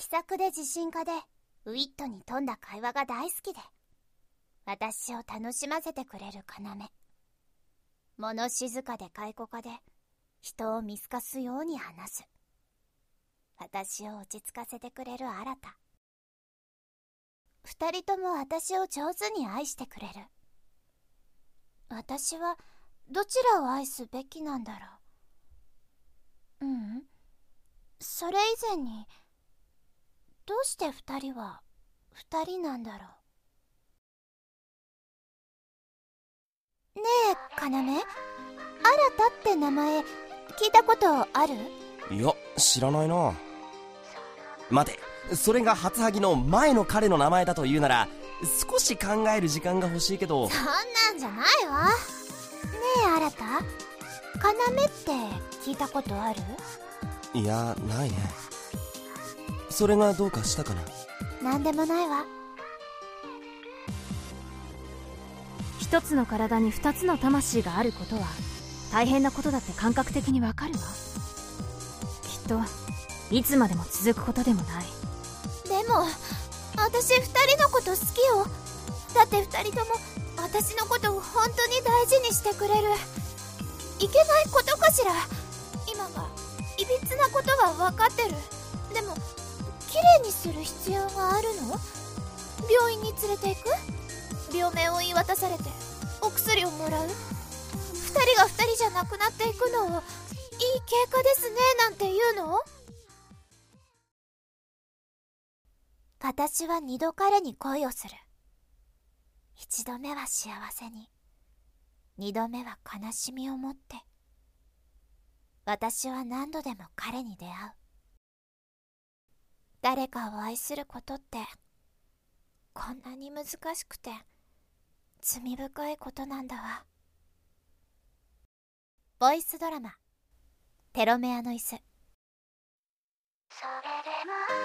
気さくで自信家でウィットに富んだ会話が大好きで私を楽しませてくれる要。物静かで解雇家で人を見透かすように話す。私を落ち着かせてくれる新た。二人とも私を上手に愛してくれる。私はどちらを愛すべきなんだろう。うん。それ以前にどうして二人は二人なんだろう？ねえ要？新たって名前聞いたことある？いや知らないな。待てそれが初萩の前の彼の名前だというなら少し考える時間が欲しいけど。そんなんじゃないわ。ねえ新た要って聞いたことある？いやないねそれがどうかしたかな？なんでもないわ。一つの体に二つの魂があることは大変なことだって感覚的にわかるわ。きっといつまでも続くことでもない。でも私二人のこと好きよ。だって二人とも私のことを本当に大事にしてくれる。いけないことかしら。今はいびつなことは分かってる。でも綺麗にする必要があるの？病院に連れて行く？病名を言い渡されて。お薬をもらう？二人が二人じゃなくなっていくのをいい経過ですねなんて言うの？私は二度彼に恋をする。一度目は幸せに。二度目は悲しみを持って。私は何度でも彼に出会う。誰かを愛することってこんなに難しくて罪深いことなんだわ。ボイスドラマ「テロメアの椅子」それでも